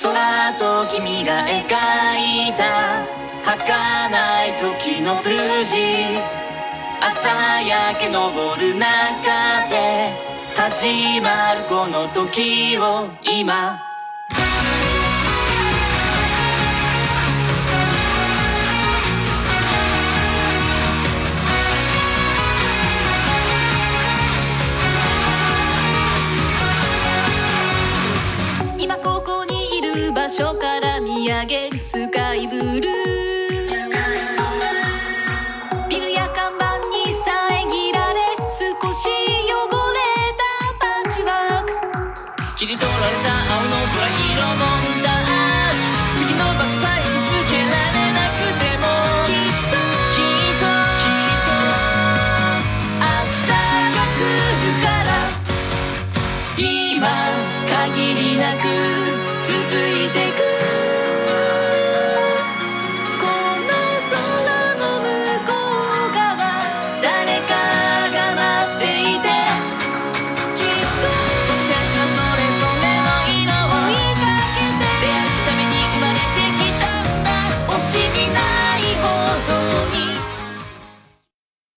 空と君が描いた儚い時のブルージ朝焼け昇る中で始まるこの時を今。上げるスカイブルー。ビルや看板に遮られ少し汚れたパッチワーク。切り取られた青の空色モンタージュ次の場所さえ見つけられなくても。きっときっときっと。明日が来るから。今限りなく。